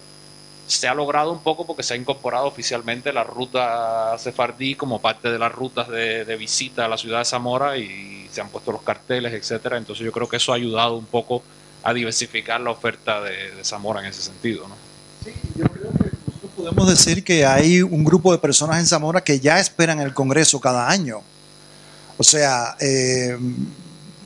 se ha logrado un poco porque se ha incorporado oficialmente la ruta sefardí como parte de las rutas de, de visita a la ciudad de Zamora y se han puesto los carteles, etcétera. Entonces yo creo que eso ha ayudado un poco a diversificar la oferta de, Zamora en ese sentido. ¿no? Yo creo que nosotros podemos decir que hay un grupo de personas en Zamora que ya esperan el Congreso cada año. O sea, eh,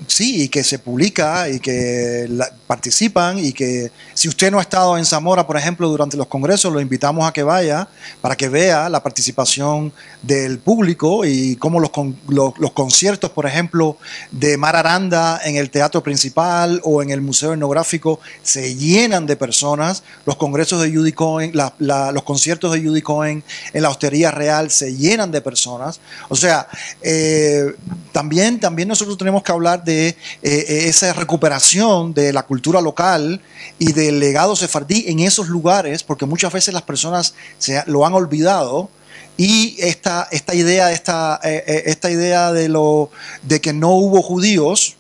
sí, y que se publica y que la- participan y que si usted no ha estado en Zamora, por ejemplo, durante los congresos, lo invitamos a que vaya para que vea la participación del público y cómo los, con- los, conciertos, por ejemplo, de Mar Aranda en el Teatro Principal o en el Museo Etnográfico se llenan de personas, los congresos de Judy Cohen, los conciertos de Judy Cohen en la Hostería Real se llenan de personas. O sea, eh, también, también nosotros tenemos que hablar de eh, eh, esa recuperación de la cultura local y del legado sefardí en esos lugares, porque muchas veces las personas se, lo han olvidado. Y esta, esta idea, esta, eh, esta idea de, lo, de que no hubo judíos,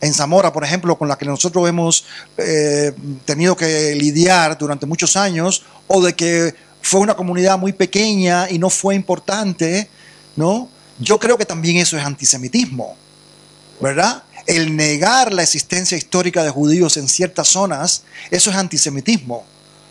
en Zamora, por ejemplo, con la que nosotros hemos tenido que lidiar durante muchos años, o de que fue una comunidad muy pequeña y no fue importante, ¿no? Yo creo que también eso es antisemitismo, ¿verdad? El negar la existencia histórica de judíos en ciertas zonas, eso es antisemitismo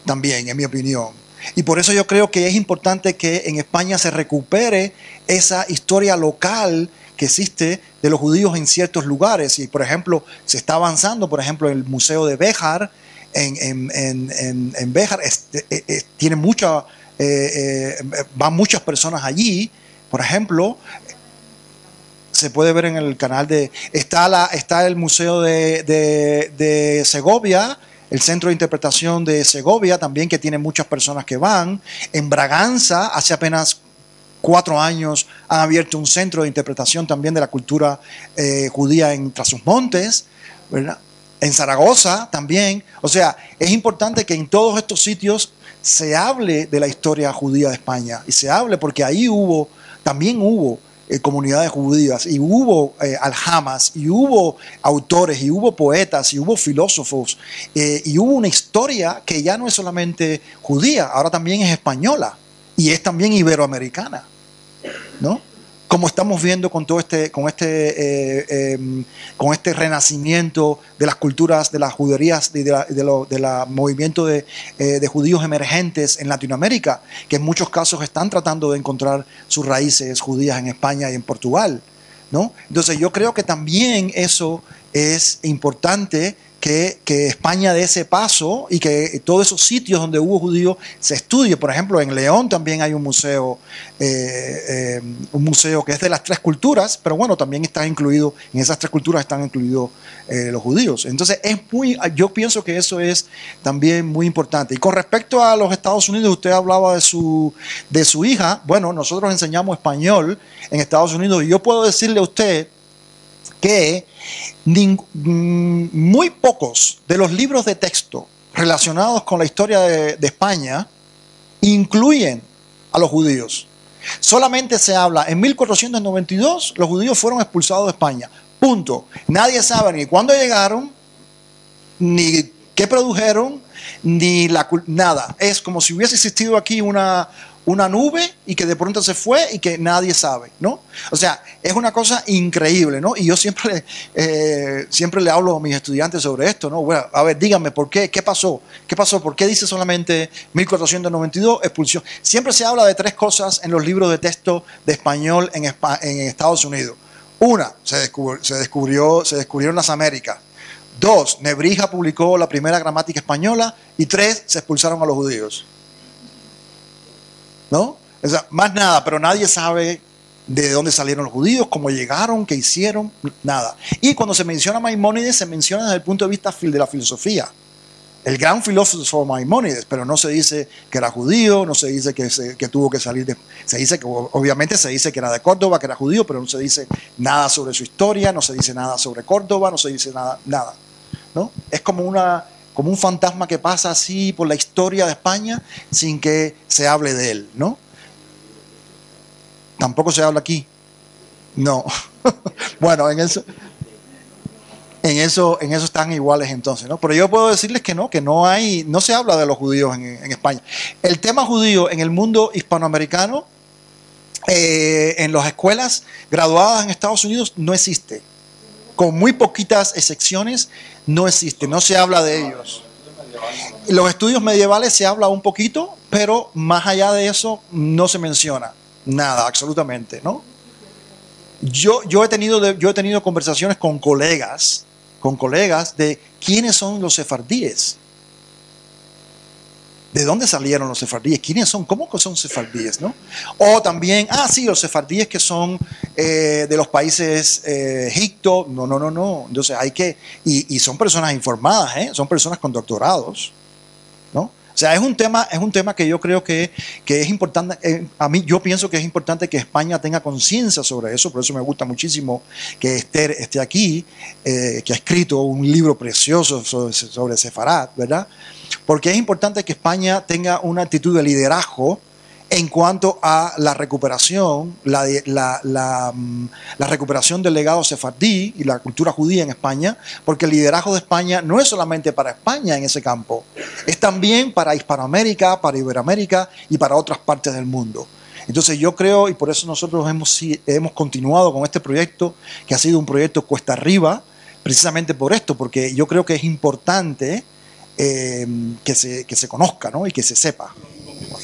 también, en mi opinión. Y por eso yo creo que es importante que en España se recupere esa historia local que existe de los judíos en ciertos lugares. Y, por ejemplo, se está avanzando, por ejemplo, el Museo de Béjar, en, en, Béjar, este, eh, eh, tiene mucha, eh, van muchas personas allí, por ejemplo, se puede ver en el canal de... Está, la, está el Museo de, de, Segovia, el Centro de Interpretación de Segovia también, que tiene muchas personas que van. En Braganza, hace apenas cuatro años, han abierto un centro de interpretación también de la cultura eh, judía en Trasusmontes, ¿verdad? En Zaragoza también. O sea, es importante que en todos estos sitios se hable de la historia judía de España y se hable porque ahí hubo, también hubo eh, comunidades judías y hubo eh, aljamas y hubo autores y hubo poetas y hubo filósofos eh, y hubo una historia que ya no es solamente judía, ahora también es española y es también iberoamericana, ¿no? Como estamos viendo con todo este, con este, eh, eh, con este renacimiento de las culturas, de las juderías, de la movimiento de, eh, de judíos emergentes en Latinoamérica, que en muchos casos están tratando de encontrar sus raíces judías en España y en Portugal, ¿no? Entonces yo creo que también eso es importante que, España dé ese paso y que todos esos sitios donde hubo judíos se estudie. Por ejemplo, en León también hay un museo, eh, eh, un museo que es de las tres culturas, pero bueno, también está incluido, en esas tres culturas están incluidos eh, los judíos. Entonces, es muy, yo pienso que eso es también muy importante. Y con respecto a los Estados Unidos, usted hablaba de su, de su hija. Bueno, nosotros enseñamos español en Estados Unidos y yo puedo decirle a usted que muy pocos de los libros de texto relacionados con la historia de, de, España incluyen a los judíos. Solamente se habla, en 1492 los judíos fueron expulsados de España. Punto. Nadie sabe ni cuándo llegaron, ni qué produjeron, ni la, nada. Es como si hubiese existido aquí una, una nube y que de pronto se fue y que nadie sabe, ¿no? O sea, es una cosa increíble, ¿no? Y yo siempre, eh, siempre le hablo a mis estudiantes sobre esto, ¿no? Bueno, a ver, díganme, ¿por qué? ¿Qué pasó? ¿Qué pasó? ¿Por qué dice solamente 1492 expulsión? Siempre se habla de tres cosas en los libros de texto de español en, Estados Unidos. Una, se, descubrió, se, descubrió, se descubrieron las Américas. Dos, Nebrija publicó la primera gramática española. Y tres, se expulsaron a los judíos. ¿No? O sea, más nada, pero nadie sabe de dónde salieron los judíos, cómo llegaron, qué hicieron, nada. Y cuando se menciona Maimónides, se menciona desde el punto de vista de la filosofía. El gran filósofo Maimónides, pero no se dice que era judío, no se dice que, se- que tuvo que salir de... Se dice que, obviamente se dice que era de Córdoba, que era judío, pero no se dice nada sobre su historia, no se dice nada sobre Córdoba, no se dice nada, nada. ¿no? Es como, una, como un fantasma que pasa así por la historia de España sin que se hable de él, ¿no? Tampoco se habla aquí. No. bueno, en eso, en eso, en eso están iguales entonces, ¿no? Pero yo puedo decirles que no, que no hay, no se habla de los judíos en, España. El tema judío en el mundo hispanoamericano, eh, en las escuelas graduadas en Estados Unidos, no existe. Con muy poquitas excepciones, no existe, no se habla de ellos. Los estudios medievales se habla un poquito, pero más allá de eso no se menciona nada, absolutamente, ¿no? Yo, he tenido yo he tenido conversaciones con colegas, con colegas de quiénes son los sefardíes. ¿De dónde salieron los sefardíes? ¿Quiénes son? ¿Cómo que son sefardíes? ¿no? O también, ah, sí, los sefardíes que son eh, de los países eh, Egipto. No, no, no, no. Entonces hay que, y, y son personas informadas, ¿eh? son personas con doctorados. ¿no? O sea, es un tema, es un tema que yo creo que, que es importante. eh, a mí, yo pienso que es importante que España tenga conciencia sobre eso. Por eso me gusta muchísimo que Esther esté aquí, eh, que ha escrito un libro precioso sobre, sobre Sefarad, ¿verdad? Porque es importante que España tenga una actitud de liderazgo en cuanto a la recuperación, mm, la recuperación del legado sefardí y la cultura judía en España, porque el liderazgo de España no es solamente para España en ese campo, es también para Hispanoamérica, para Iberoamérica y para otras partes del mundo. Entonces yo creo, y por eso nosotros hemos, hemos continuado con este proyecto, que ha sido un proyecto cuesta arriba, precisamente por esto, porque yo creo que es importante eh, que, se, que se conozca ¿no? y que se sepa.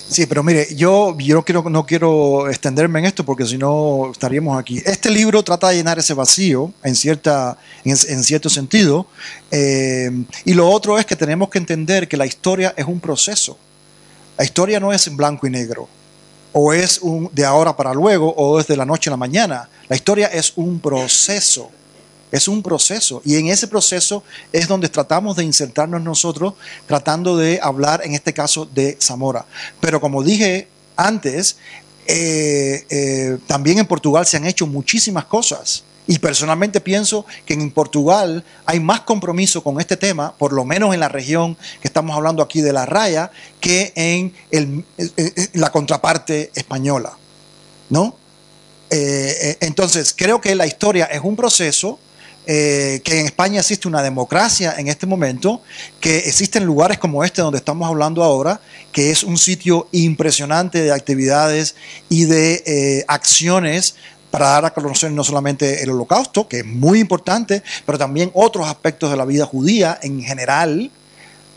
Sí, pero mire, yo, yo quiero, no quiero extenderme en esto porque si no estaríamos aquí. Este libro trata de llenar ese vacío en, cierta, en cierto sentido. eh, y lo otro es que tenemos que entender que la historia es un proceso. La historia no es en blanco y negro. O es un de ahora para luego o es de la noche a la mañana. La historia es un proceso. Es un proceso y en ese proceso es donde tratamos de insertarnos nosotros, tratando de hablar en este caso de Zamora. Pero como dije antes, eh, eh, también en Portugal se han hecho muchísimas cosas. Y personalmente pienso que en Portugal hay más compromiso con este tema, por lo menos en la región que estamos hablando aquí de la raya, que en la contraparte española. ¿No? Eh, entonces, creo que la historia es un proceso, eh, que en España existe una democracia en este momento, que existen lugares como este donde estamos hablando ahora, que es un sitio impresionante de actividades y de eh, acciones para dar a conocer no solamente el holocausto, que es muy importante, pero también otros aspectos de la vida judía en general,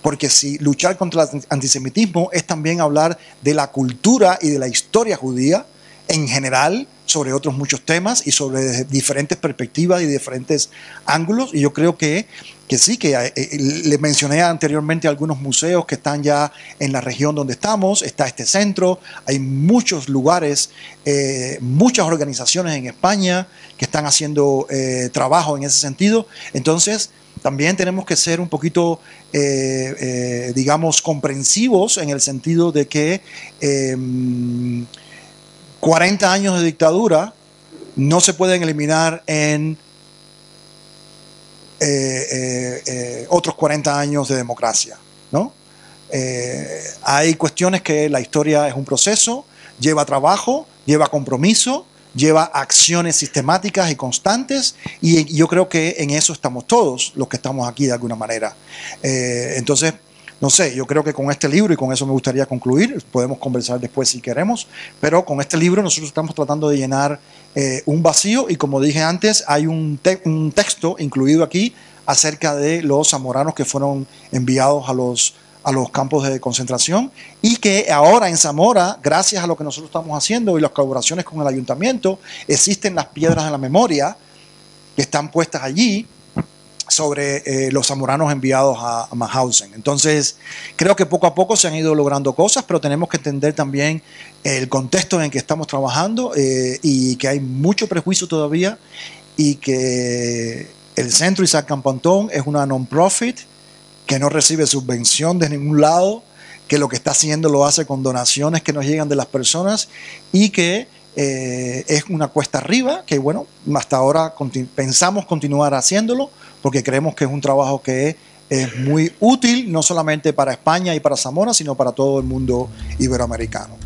porque si luchar contra el antisemitismo es también hablar de la cultura y de la historia judía en general, sobre otros muchos temas y sobre diferentes perspectivas y diferentes ángulos. Y yo creo que, que sí, que eh, eh, le mencioné anteriormente algunos museos que están ya en la región donde estamos, está este centro, hay muchos lugares, eh, muchas organizaciones en España que están haciendo trabajo en ese sentido. Entonces, también tenemos que ser un poquito, digamos, comprensivos en el sentido de que eh, 40 años de dictadura no se pueden eliminar en eh, eh, eh, otros 40 años de democracia. ¿no? Hay cuestiones que la historia es un proceso, lleva trabajo, lleva compromiso, lleva acciones sistemáticas y constantes y yo creo que en eso estamos todos los que estamos aquí de alguna manera. Entonces, no sé, yo creo que con este libro, y con eso me gustaría concluir, podemos conversar después si queremos, pero con este libro nosotros estamos tratando de llenar eh, un vacío y como dije antes, hay un, te un, texto incluido aquí acerca de los zamoranos que fueron enviados a los, a los campos de concentración y que ahora en Zamora, gracias a lo que nosotros estamos haciendo y las colaboraciones con el ayuntamiento, existen las piedras de la memoria que están puestas allí sobre eh, los zamoranos enviados a, a Mauthausen. Entonces, creo que poco a poco se han ido logrando cosas, pero tenemos que entender también el contexto en el que estamos trabajando eh, y que hay mucho prejuicio todavía y que el Centro Isaac Campantón es una non-profit que no recibe subvención de ningún lado, que lo que está haciendo lo hace con donaciones que nos llegan de las personas y que eh, es una cuesta arriba, que bueno, hasta ahora pensamos continuar haciéndolo porque creemos que es un trabajo que es muy útil, no solamente para España y para Zamora, sino para todo el mundo iberoamericano.